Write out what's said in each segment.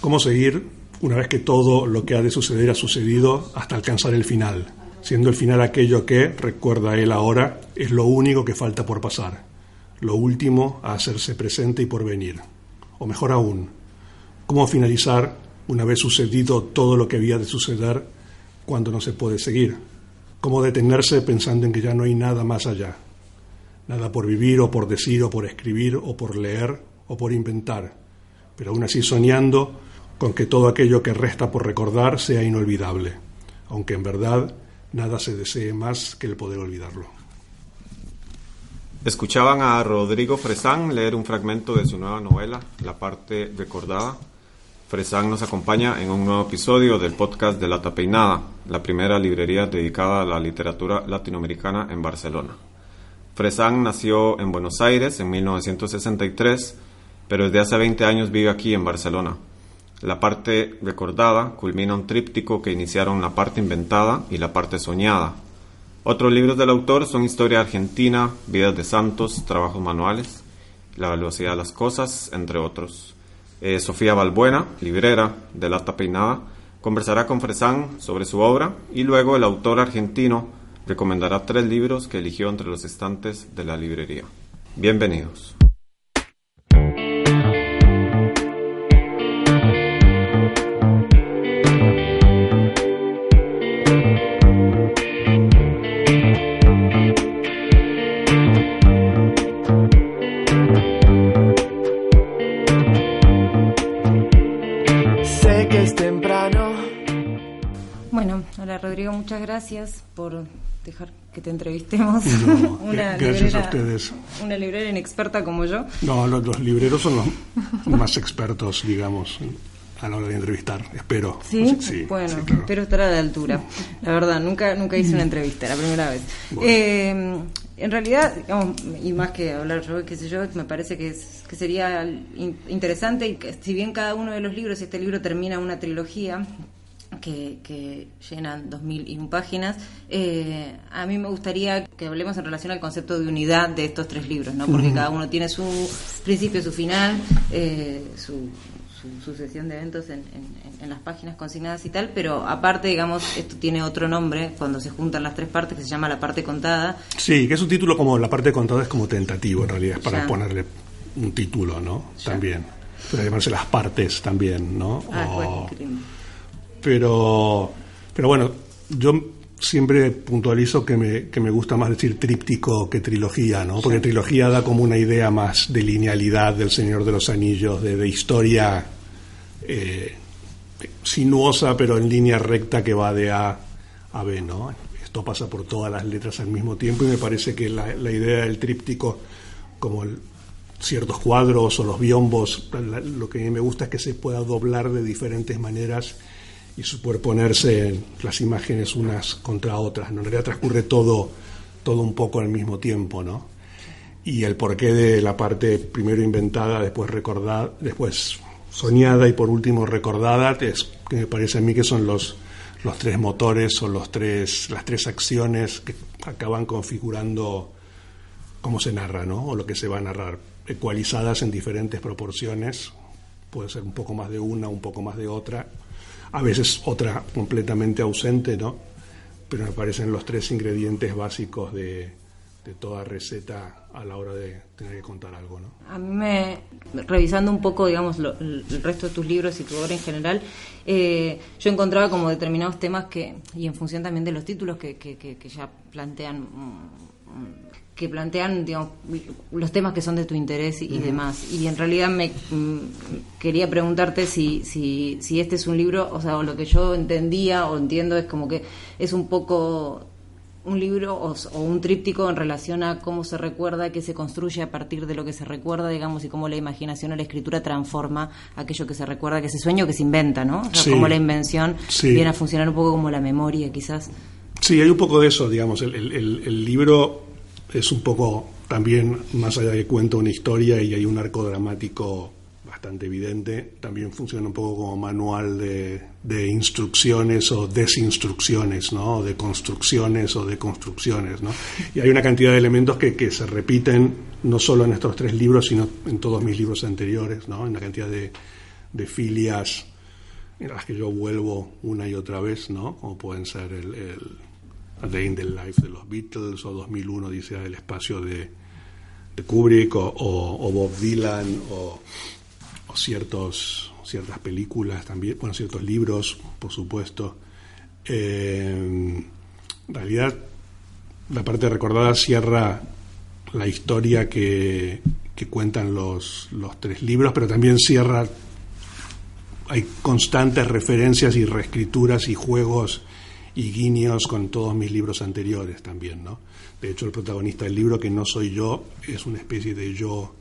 ¿Cómo seguir una vez que todo lo que ha de suceder ha sucedido hasta alcanzar el final? Siendo el final aquello que, recuerda él ahora, es lo único que falta por pasar, lo último a hacerse presente y por venir. O mejor aún, ¿cómo finalizar una vez sucedido todo lo que había de suceder cuando no se puede seguir? ¿Cómo detenerse pensando en que ya no hay nada más allá? Nada por vivir o por decir o por escribir o por leer o por inventar, pero aún así soñando con que todo aquello que resta por recordar sea inolvidable, aunque en verdad nada se desee más que el poder olvidarlo. Escuchaban a Rodrigo Fresán leer un fragmento de su nueva novela, La parte recordada. Fresán nos acompaña en un nuevo episodio del podcast de La Tapeinada, la primera librería dedicada a la literatura latinoamericana en Barcelona. Fresán nació en Buenos Aires en 1963, pero desde hace 20 años vive aquí en Barcelona. La parte recordada culmina un tríptico que iniciaron la parte inventada y la parte soñada. Otros libros del autor son Historia Argentina, Vidas de Santos, Trabajos Manuales, La Velocidad de las Cosas, entre otros. Eh, Sofía Balbuena, librera de Lata Peinada, conversará con Fresán sobre su obra y luego el autor argentino recomendará tres libros que eligió entre los estantes de la librería. Bienvenidos. Muchas gracias por dejar que te entrevistemos. una gracias a ustedes. Una librera inexperta como yo. No, los, libreros son los más expertos, digamos, a la hora de entrevistar, espero. Sí, bueno, espero estar a la altura. La verdad, nunca nunca hice una entrevista, la primera vez. Eh, en realidad, y más que hablar yo, qué sé yo, me parece que, que sería interesante, y que si bien cada uno de los libros, este libro termina una trilogía, que, que llenan 2.001 páginas. Eh, a mí me gustaría que hablemos en relación al concepto de unidad de estos tres libros, ¿no? porque cada uno tiene su principio, su final, eh, su, sucesión de eventos en, en, las páginas consignadas y tal, pero aparte, digamos, esto tiene otro nombre cuando se juntan las tres partes que se llama la parte contada. Sí, que es un título como la parte contada es como tentativo en realidad, es para ponerle un título, ¿no? También. Puede llamarse las partes también, ¿no? Ah, pero, pero bueno, yo siempre puntualizo que me, que me gusta más decir tríptico que trilogía, ¿no? Porque trilogía da como una idea más de linealidad del Señor de los Anillos, de, de historia eh, sinuosa, pero en línea recta que va de A a B, ¿no? Esto pasa por todas las letras al mismo tiempo y me parece que la, la idea del tríptico, como ciertos cuadros o los biombos, lo que a mí me gusta es que se pueda doblar de diferentes maneras y superponerse las imágenes unas contra otras. En realidad transcurre todo, todo un poco al mismo tiempo, ¿no? Y el porqué de la parte primero inventada, después recordada, después soñada y por último recordada, es que me parece a mí que son los, los tres motores o los tres, las tres acciones que acaban configurando cómo se narra, ¿no? O lo que se va a narrar, ecualizadas en diferentes proporciones, puede ser un poco más de una, un poco más de otra, a veces otra completamente ausente, ¿no? Pero me parecen los tres ingredientes básicos de, toda receta a la hora de tener que contar algo, ¿no? A mí me, revisando un poco, digamos, el resto de tus libros y tu obra en general, eh, yo encontraba como determinados temas que, y en función también de los títulos que, que, que ya plantean que plantean digamos, los temas que son de tu interés y, demás. Y en realidad me mm, quería preguntarte si, si, si este es un libro, o sea, o lo que yo entendía o entiendo es como que es un poco un libro o, un tríptico en relación a cómo se recuerda, que se construye a partir de lo que se recuerda, digamos, y cómo la imaginación o la escritura transforma aquello que se recuerda, que ese sueño que se inventa, ¿no? O sea, cómo la invención viene a funcionar un poco como la memoria, quizás. Sí, hay un poco de eso, digamos. El, el, el libro es un poco también, más allá de que cuenta una historia y hay un arco dramático bastante evidente, también funciona un poco como manual de, de instrucciones o desinstrucciones, ¿no? de construcciones o de construcciones. ¿no? Y hay una cantidad de elementos que, que se repiten no solo en estos tres libros, sino en todos mis libros anteriores, ¿no? en la cantidad de, de filias en las que yo vuelvo una y otra vez, ¿no? Como pueden ser el, el A Day in the Life de los Beatles o 2001 dice del espacio de, de Kubrick o, o, Bob Dylan o, o, ciertos ciertas películas también, bueno, ciertos libros, por supuesto. Eh, en realidad, la parte recordada cierra la historia que, que cuentan los, los tres libros, pero también cierra hay constantes referencias y reescrituras y juegos y guiños con todos mis libros anteriores también, ¿no? De hecho, el protagonista del libro, que no soy yo, es una especie de yo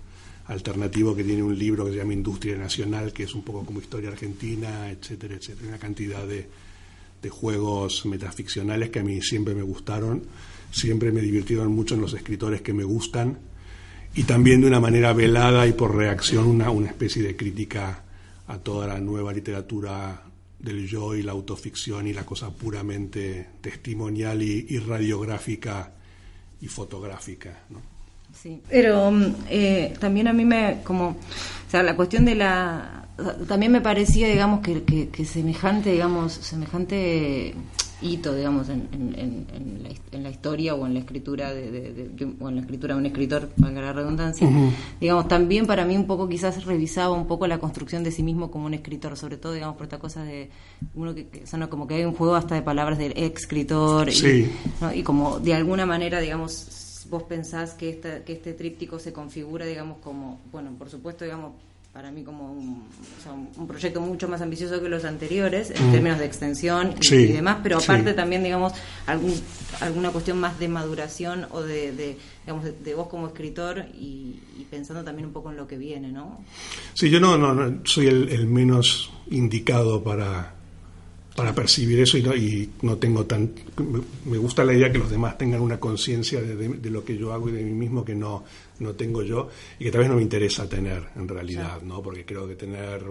alternativo que tiene un libro que se llama Industria Nacional, que es un poco como historia argentina, etcétera, etcétera. Una cantidad de, de juegos metaficcionales que a mí siempre me gustaron, siempre me divirtieron mucho en los escritores que me gustan, y también de una manera velada y por reacción una, una especie de crítica a toda la nueva literatura del yo y la autoficción y la cosa puramente testimonial y, radiográfica y fotográfica. ¿no? Sí, pero mm, eh, también a mí me, como, o sea, la cuestión de la, también me parecía, digamos, que, que, que semejante, digamos, semejante hito, digamos, en, en, la, historia o en la escritura de, o en la escritura de un escritor, valga la redundancia, digamos, también para mí un poco quizás revisaba un poco la construcción de sí mismo como un escritor, sobre todo, digamos, por esta cosa de uno que, son como que hay un juego hasta de palabras del escritor y, y como de alguna manera, digamos, vos pensás que, esta, que este tríptico se configura, digamos, como, bueno, por supuesto, digamos, para mí como un, un, proyecto mucho más ambicioso que los anteriores en mm. términos de extensión y, demás, pero aparte también, digamos, algún, alguna cuestión más de maduración o de, digamos, de, vos como escritor y, pensando también un poco en lo que viene, ¿no? Sí, yo no, no, soy el menos indicado para para percibir eso y no, y no tengo tan... Me gusta la idea que los demás tengan una conciencia de, lo que yo hago y de mí mismo que no, no tengo yo y que tal vez no me interesa tener en realidad, ¿no? Porque creo que tener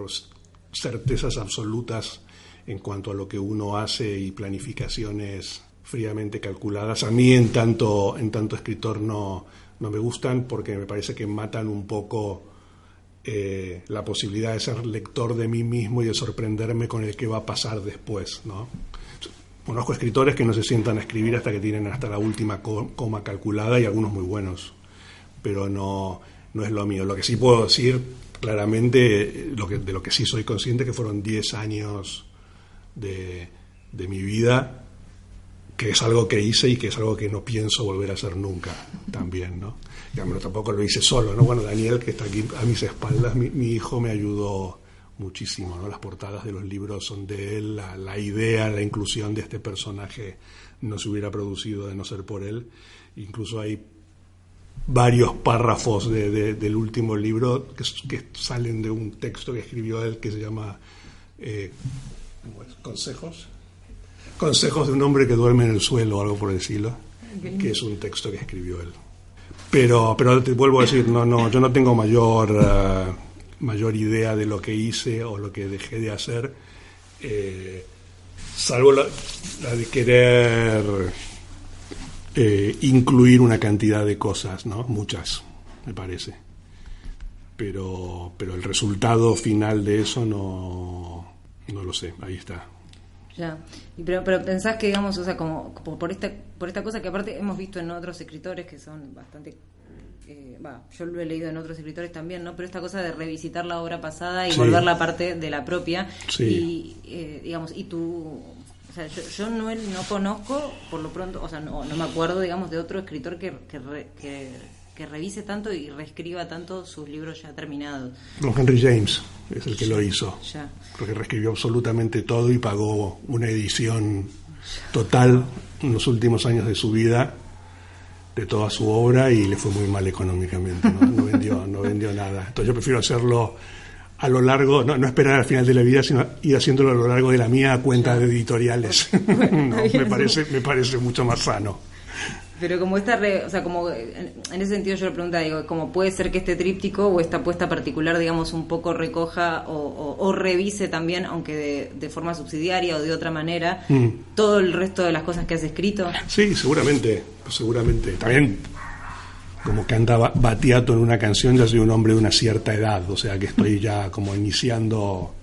certezas absolutas en cuanto a lo que uno hace y planificaciones fríamente calculadas, a mí en tanto, en tanto escritor no, no me gustan porque me parece que matan un poco eh, la posibilidad de ser lector de mí mismo y de sorprenderme con el que va a pasar después. ¿no? Conozco escritores que no se sientan a escribir hasta que tienen hasta la última coma calculada y algunos muy buenos, pero no, no es lo mío. Lo que sí puedo decir claramente, lo que, de lo que sí soy consciente, que fueron 10 años de, de mi vida que es algo que hice y que es algo que no pienso volver a hacer nunca también, ¿no? Digamos, tampoco lo hice solo, ¿no? Bueno, Daniel, que está aquí a mis espaldas, mi, hijo me ayudó muchísimo, ¿no? Las portadas de los libros son de él, la, idea, la inclusión de este personaje no se hubiera producido de no ser por él. Incluso hay varios párrafos del último libro que, salen de un texto que escribió él que se llama eh, Consejos. Consejos de un hombre que duerme en el suelo o algo por decirlo, que es un texto que escribió él. Pero, pero te vuelvo a decir, no, no, yo no tengo mayor, eh, mayor idea de lo que hice o lo que dejé de hacer, eh, salvo la, de querer eh, incluir una cantidad de cosas, ¿no? Muchas, me parece. Pero, pero el resultado final de eso no, no lo sé, ahí está. Ya, pero, pero pensás que, digamos, o sea, como, por, esta, por esta cosa que aparte hemos visto en otros escritores que son bastante eh, yo lo he leído en otros escritores también, ¿no? Pero esta cosa de revisitar la obra pasada y volver la parte de la propia. Y, eh, digamos, y tú. O sea, yo, no, no conozco, por lo pronto, o sea, no, no me acuerdo, digamos, de otro escritor que, que, que que revise tanto y reescriba tanto sus libros ya terminados. Don Henry James es el que lo hizo, porque reescribió absolutamente todo y pagó una edición total en los últimos años de su vida de toda su obra y le fue muy mal económicamente, no, vendió, no vendió nada. Entonces yo prefiero hacerlo a lo largo, no, no, esperar al final de la vida, sino ir haciéndolo a lo largo de la mía cuenta de editoriales. me, parece, me parece mucho más sano. Pero como esta, o sea, como en, ese sentido yo le pregunta, digo, como puede ser que este tríptico o esta apuesta particular, digamos, un poco recoja o, revise también, aunque de, forma subsidiaria o de otra manera, mm. todo el resto de las cosas que has escrito? Sí, seguramente, seguramente. También como canta Batiato en una canción, ya soy un hombre de una cierta edad, o sea que estoy ya como iniciando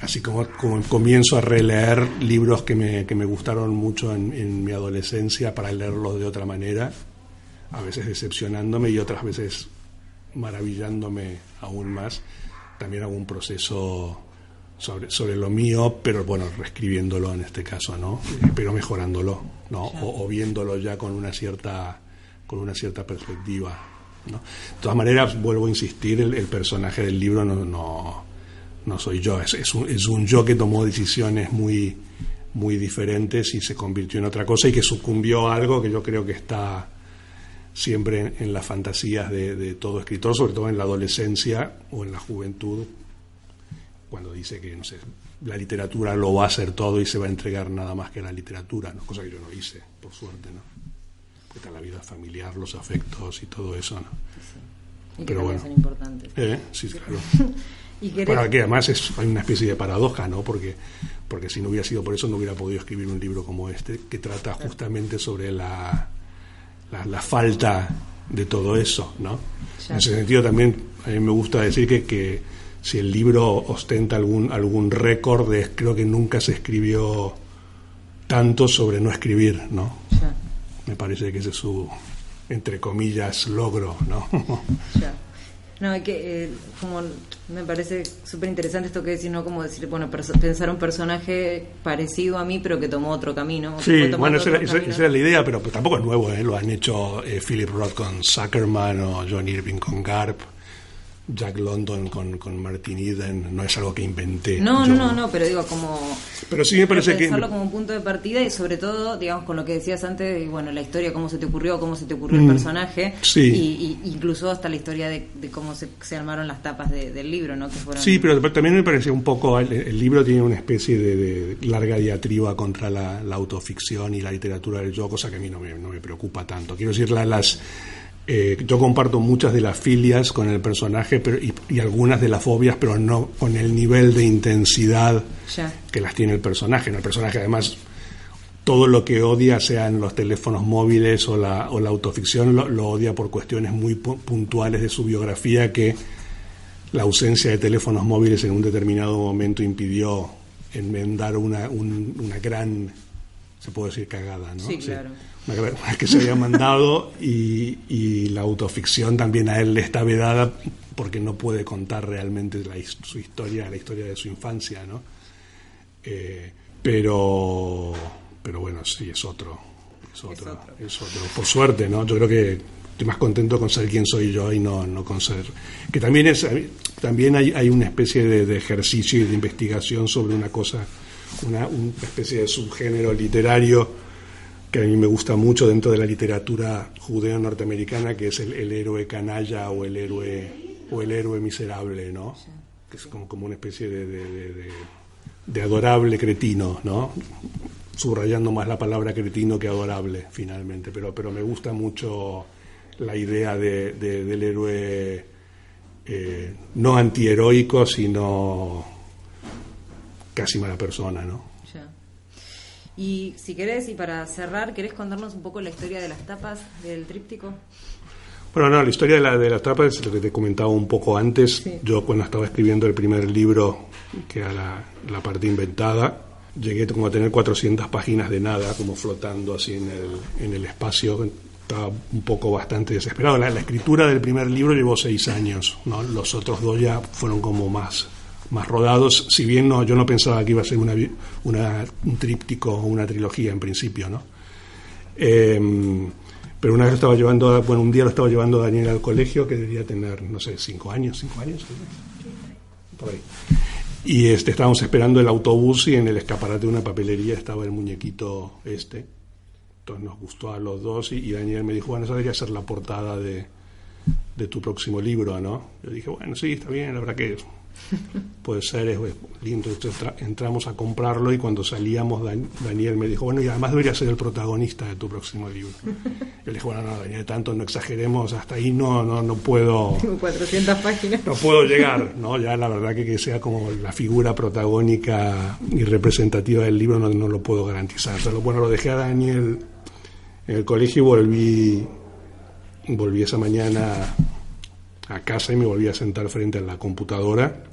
así como, como comienzo a releer libros que me, que me gustaron mucho en, en mi adolescencia para leerlos de otra manera, a veces decepcionándome y otras veces maravillándome aún más. También hago un proceso sobre, sobre lo mío, pero bueno, reescribiéndolo en este caso, ¿no? Pero mejorándolo, ¿no? O, o, viéndolo ya con una cierta, con una cierta perspectiva, ¿no? De todas maneras, vuelvo a insistir, el, personaje del libro no, no, no soy yo, es, es, un, es un yo que tomó decisiones muy, muy diferentes y se convirtió en otra cosa y que sucumbió a algo que yo creo que está siempre en, en las fantasías de, de, todo escritor, sobre todo en la adolescencia o en la juventud, cuando dice que no sé, la literatura lo va a hacer todo y se va a entregar nada más que la literatura, ¿no? cosa que yo no hice, por suerte, ¿no? Está la vida familiar, los afectos y todo eso, ¿no? Sí. Y que Pero bueno, son importantes. Eh, sí, claro. ¿Y bueno, que además es, hay una especie de paradoja, ¿no? Porque, porque si no hubiera sido por eso no hubiera podido escribir un libro como este, que trata justamente sobre la, la, la falta de todo eso, ¿no? En ese sentido también a mí me gusta decir que, que si el libro ostenta algún, algún récord, es, creo que nunca se escribió tanto sobre no escribir, ¿no? Me parece que ese es su, entre comillas, logro, ¿no? No, hay que, eh, como me parece súper interesante esto que decís, ¿no? Como decir, bueno, pensar un personaje parecido a mí, pero que tomó otro camino. Sí, bueno, esa, esa, esa, era la idea, pero tampoco es nuevo, ¿eh? Lo han hecho eh, Philip Roth con Zuckerman o John Irving con Garp. Jack London con, con Martin Eden no es algo que inventé. No, yo. no, no, pero digo como. Pero sí me parece que. como un punto de partida y sobre todo, digamos, con lo que decías antes, y bueno, la historia, cómo se te ocurrió, cómo se te ocurrió mm, el personaje. Sí. Y, y, incluso hasta la historia de, de cómo se, se, armaron las tapas de, del libro, ¿no? Que fueron... Sí, pero también me parece un poco. El, el libro tiene una especie de, de larga diatriba contra la, la, autoficción y la literatura del yo, cosa que a mí no me, no me preocupa tanto. Quiero decir, la, las eh, yo comparto muchas de las filias con el personaje pero, y, y, algunas de las fobias, pero no con el nivel de intensidad ya. que las tiene el personaje. ¿no? El personaje, además, todo lo que odia, sean los teléfonos móviles o la, o la autoficción, lo, lo, odia por cuestiones muy puntuales de su biografía que la ausencia de teléfonos móviles en un determinado momento impidió enmendar una, un, una gran, se puede decir, cagada. ¿no? Sí, claro. Sí que se había mandado y, y, la autoficción también a él le está vedada porque no puede contar realmente la, su historia, la historia de su infancia, ¿no? Eh, pero, pero bueno, sí, es otro, es otro, es otro, es otro. Por suerte, ¿no? Yo creo que estoy más contento con ser quien soy yo y no, no con ser... Que también, es, también hay, hay una especie de, de ejercicio y de investigación sobre una cosa, una, una especie de subgénero literario que a mí me gusta mucho dentro de la literatura judeo-norteamericana, que es el, héroe canalla o el héroe, o el héroe miserable, ¿no? Que es como, como una especie de, de, adorable cretino, ¿no? Subrayando más la palabra cretino que adorable, finalmente. Pero, pero me gusta mucho la idea del héroe eh, no antiheroico, sino casi mala persona, ¿no? Y si querés, y para cerrar, ¿querés contarnos un poco la historia de las tapas del tríptico? Bueno, no, la historia de, la, de las tapas es lo que te comentaba un poco antes. Sí. Yo cuando estaba escribiendo el primer libro, que era la, la, parte inventada, llegué como a tener 400 páginas de nada, como flotando así en el, en el espacio. Estaba un poco bastante desesperado. La, la escritura del primer libro llevó seis años, ¿no? Los otros dos ya fueron como más más rodados, si bien no, yo no pensaba que iba a ser una, una, un tríptico o una trilogía en principio, ¿no? Eh, pero una vez estaba llevando, bueno, un día lo estaba llevando a Daniel al colegio, que debería tener, no sé, cinco años, cinco años, por ahí. Y este, estábamos esperando el autobús y en el escaparate de una papelería estaba el muñequito este. Entonces nos gustó a los dos y, y Daniel me dijo, bueno, esa debería ser la portada de, de tu próximo libro, ¿no? Yo dije, bueno, sí, está bien, habrá que puede ser, es lindo. Entonces entramos a comprarlo y cuando salíamos, Daniel me dijo, bueno, y además debería ser el protagonista de tu próximo libro. Yo le dije, bueno, no, Daniel, tanto no exageremos, hasta ahí no, no, no puedo... Tengo 400 páginas. No puedo llegar, ¿no? Ya la verdad que que sea como la figura protagónica y representativa del libro no, no lo puedo garantizar. Pero bueno, lo dejé a Daniel en el colegio y volví, volví esa mañana a casa y me volví a sentar frente a la computadora,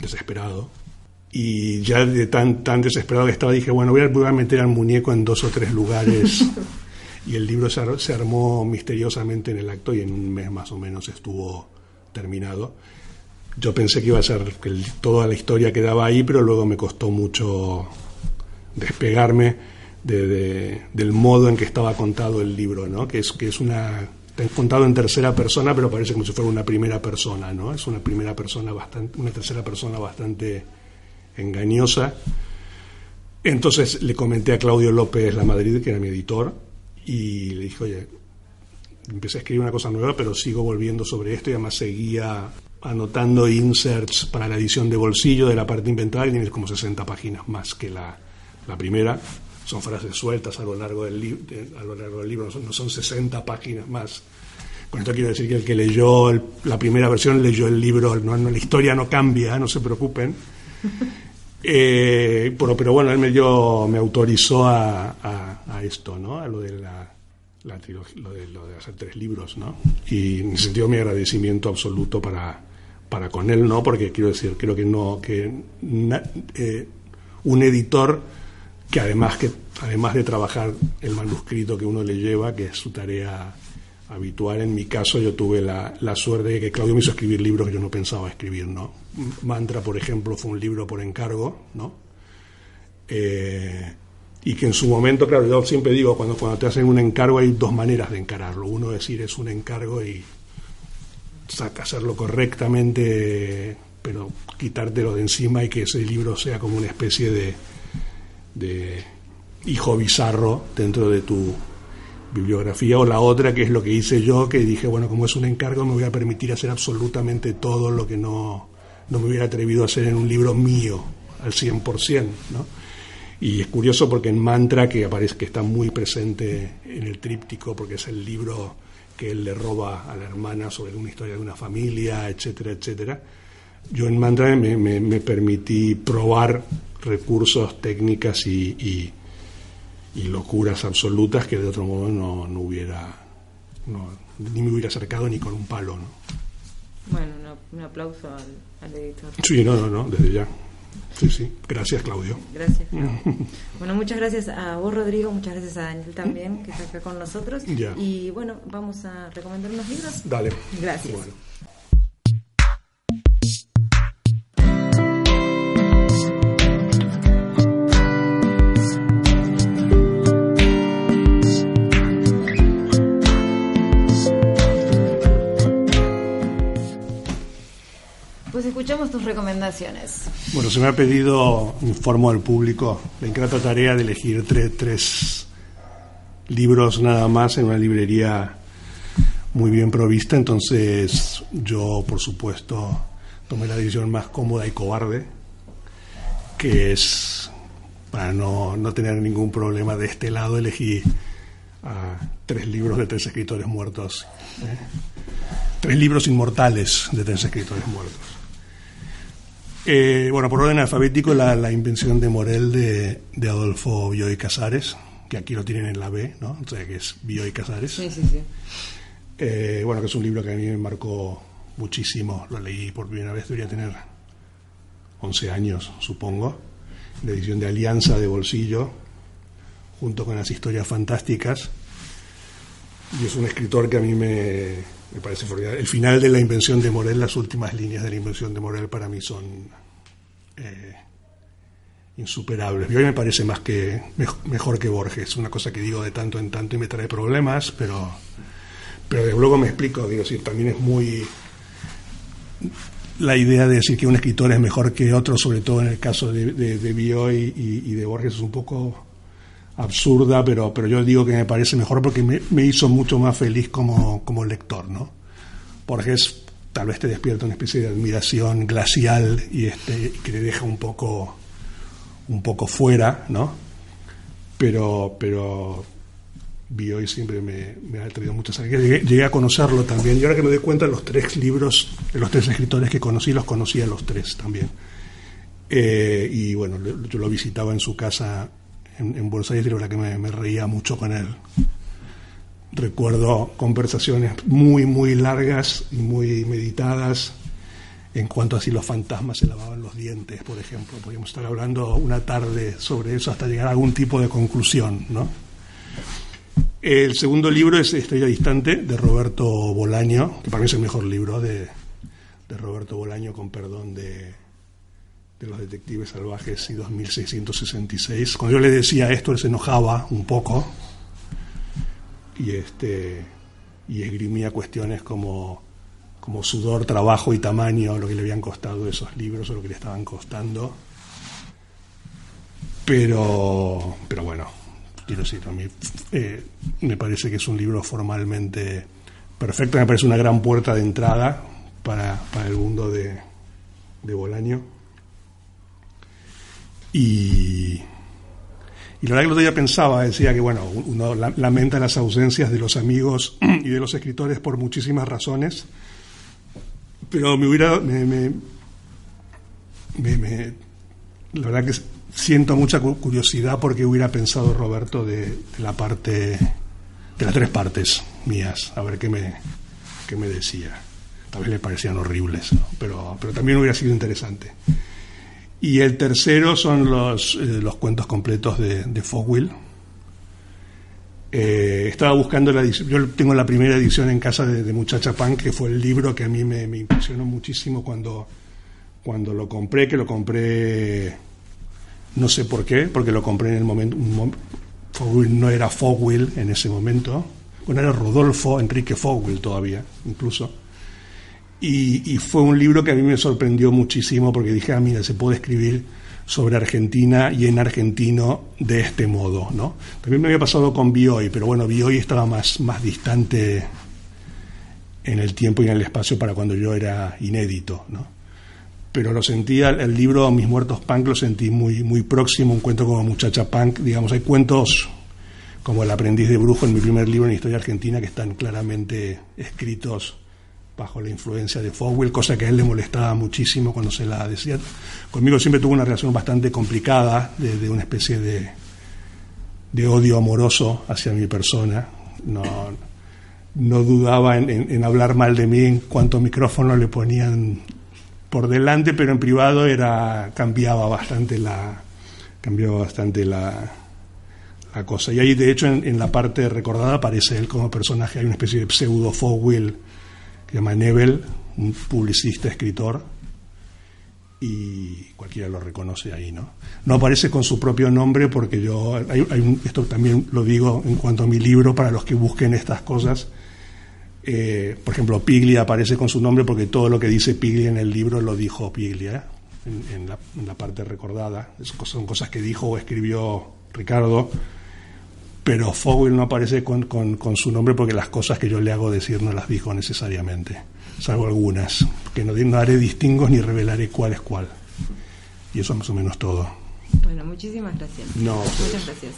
desesperado, y ya de tan, tan desesperado que estaba dije, bueno, voy a, voy a meter al muñeco en dos o tres lugares. y el libro se, ar- se armó misteriosamente en el acto y en un mes más o menos estuvo terminado. Yo pensé que iba a ser que el- toda la historia quedaba ahí, pero luego me costó mucho despegarme de- de- del modo en que estaba contado el libro, ¿no? que es que es una contado en tercera persona, pero parece como si fuera una primera persona, ¿no? Es una primera persona bastante, una tercera persona bastante engañosa. Entonces le comenté a Claudio López La Madrid, que era mi editor, y le dije, oye, empecé a escribir una cosa nueva, pero sigo volviendo sobre esto y además seguía anotando inserts para la edición de bolsillo de la parte inventada y tienes como 60 páginas más que la, la primera. Son frases sueltas a lo largo del, li- a lo largo del libro, no son, no son 60 páginas más. Con esto quiero decir que el que leyó el- la primera versión leyó el libro, no, no, la historia no cambia, no se preocupen. Eh, pero, pero bueno, él me, dio, me autorizó a, a- a esto, ¿no? A lo de la, la trilogía, lo de, lo de hacer tres libros, ¿no? Y en ese sentido mi agradecimiento absoluto para, para con él, ¿no? Porque quiero decir, creo que no, que na- eh, un editor que además que además de trabajar el manuscrito que uno le lleva, que es su tarea habitual, en mi caso yo tuve la, la suerte de que Claudio me hizo escribir libros que yo no pensaba escribir, ¿no? Mantra, por ejemplo, fue un libro por encargo, ¿no? Eh, y que en su momento, claro, yo siempre digo, cuando, cuando te hacen un encargo hay dos maneras de encararlo. Uno decir es un encargo y saca, hacerlo correctamente, pero quitártelo de encima y que ese libro sea como una especie de, de hijo bizarro dentro de tu bibliografía. O la otra, que es lo que hice yo, que dije, bueno, como es un encargo, me voy a permitir hacer absolutamente todo lo que no, no me hubiera atrevido a hacer en un libro mío al 100%, ¿no? Y es curioso porque en Mantra, que aparece que está muy presente en el tríptico, porque es el libro que él le roba a la hermana sobre una historia de una familia, etcétera, etcétera. Yo en Mantra me, me- me permití probar recursos, técnicas y, y- y locuras absolutas que de otro modo no, no hubiera, no- ni me hubiera acercado ni con un palo, ¿no? Bueno, un aplauso al, al editor. Sí, no, no, no, desde ya. Sí, sí. Gracias, Claudio. Gracias. Clau. bueno, muchas gracias a vos, Rodrigo. Muchas gracias a Daniel también, que está acá con nosotros. Ya. Y bueno, vamos a recomendar unos libros. Dale. Gracias. Bueno. Escuchamos tus recomendaciones. Bueno, se me ha pedido, informo al público, la ingrata tarea de elegir tre- tres libros nada más en una librería muy bien provista, entonces yo, por supuesto, tomé la decisión más cómoda y cobarde, que es, para no, no tener ningún problema de este lado, elegí a tres libros de tres escritores muertos. ¿eh? Tres libros inmortales de tres escritores muertos. Eh, bueno, por orden alfabético, la, la invención de Morel de, de Adolfo Bioy Casares, que aquí lo tienen en la B, ¿no? O sea, que es Bioy Casares. Sí, sí, sí. Eh, bueno, que es un libro que a mí me marcó muchísimo. Lo leí por primera vez, debería tener 11 años, supongo. La edición de Alianza de Bolsillo, junto con las historias fantásticas. Y es un escritor que a mí me, me parece formidable. El final de la invención de Morel, las últimas líneas de la invención de Morel para mí son eh, insuperables. Y hoy me parece más que mej- mejor que Borges, una cosa que digo de tanto en tanto y me trae problemas, pero pero luego me explico, digo, sí, también es muy la idea de decir que un escritor es mejor que otro, sobre todo en el caso de, de, Bioy y de Borges, es un poco absurda, pero, pero yo digo que me parece mejor porque me, hizo mucho más feliz como, como lector, ¿no? Borges tal vez te despierta una especie de admiración glacial y este que te deja un poco un poco fuera, ¿no? Pero, pero Bioy siempre me, me ha traído muchas alegrías. Llegué, a conocerlo también. Y ahora que me doy cuenta, los tres libros, los tres escritores que conocí, los conocí a los tres también. Eh, y bueno, yo lo visitaba en su casa en, en Buenos Aires verdad que me, me reía mucho con él. Recuerdo conversaciones muy, muy largas y muy meditadas en cuanto a si los fantasmas se lavaban los dientes, por ejemplo. Podríamos estar hablando una tarde sobre eso hasta llegar a algún tipo de conclusión, ¿no? El segundo libro es Estrella Distante, de Roberto Bolaño, que para mí es el mejor libro de, de Roberto Bolaño, con perdón de, de los detectives salvajes y 2666. Cuando yo le decía esto, él se enojaba un poco y, este, y esgrimía cuestiones como, como sudor, trabajo y tamaño, lo que le habían costado esos libros o lo que le estaban costando. Pero, pero bueno, quiero decir, a mí eh, me parece que es un libro formalmente perfecto, me parece una gran puerta de entrada para, para el mundo de, de Bolaño. Y, y la verdad que el otro día pensaba, decía que bueno, uno lamenta las ausencias de los amigos y de los escritores por muchísimas razones, pero me hubiera, me, me, me, la verdad que siento mucha curiosidad porque hubiera pensado Roberto de, la parte, de las tres partes mías, a ver qué me, qué me decía. Tal vez le parecían horribles, pero, pero también hubiera sido interesante. Y el tercero son los, eh, los cuentos completos de, Fogwill. Eh, estaba buscando la edición, yo tengo la primera edición en casa de, Muchacha Pan, que fue el libro que a mí me, me, impresionó muchísimo cuando, cuando lo compré, que lo compré, no sé por qué, porque lo compré en el momento, un, Fogwill no era Fogwill en ese momento, bueno, era Rodolfo Enrique Fogwill todavía, incluso y, fue un libro que a mí me sorprendió muchísimo porque dije, ah, mira, se puede escribir sobre Argentina y en argentino de este modo, ¿no? También me había pasado con Bioy, pero bueno, Bioy estaba más, más distante en el tiempo y en el espacio para cuando yo era inédito, ¿no? Pero lo sentía, el libro Mis Muertos Punk lo sentí muy, muy próximo, un cuento como Muchacha Punk, digamos, hay cuentos como El aprendiz de brujo en mi primer libro en Historia Argentina que están claramente escritos bajo la influencia de Fogwell, cosa que a él le molestaba muchísimo cuando se la decía. Conmigo siempre tuvo una relación bastante complicada, de, de una especie de, de, odio amoroso hacia mi persona. No, no dudaba en, en, en, hablar mal de mí en cuanto micrófono le ponían por delante, pero en privado era cambiaba bastante la cambiaba bastante la, la cosa. Y ahí, de hecho, en, en, la parte recordada aparece él como personaje, hay una especie de pseudo Fogwill que se llama Nebel, un publicista, escritor, y cualquiera lo reconoce ahí, ¿no? No aparece con su propio nombre porque yo, hay, hay un, esto también lo digo en cuanto a mi libro, para los que busquen estas cosas, eh, por ejemplo, Piglia aparece con su nombre porque todo lo que dice Piglia en el libro lo dijo Piglia, en, en, la, en la, parte recordada, son cosas que dijo o escribió Ricardo, pero Fogel no aparece con, con, con, su nombre porque las cosas que yo le hago decir no las dijo necesariamente, salvo algunas, que no, no haré distingos ni revelaré cuál es cuál. Y eso más o menos todo. Bueno, muchísimas gracias. No, Muchas gracias.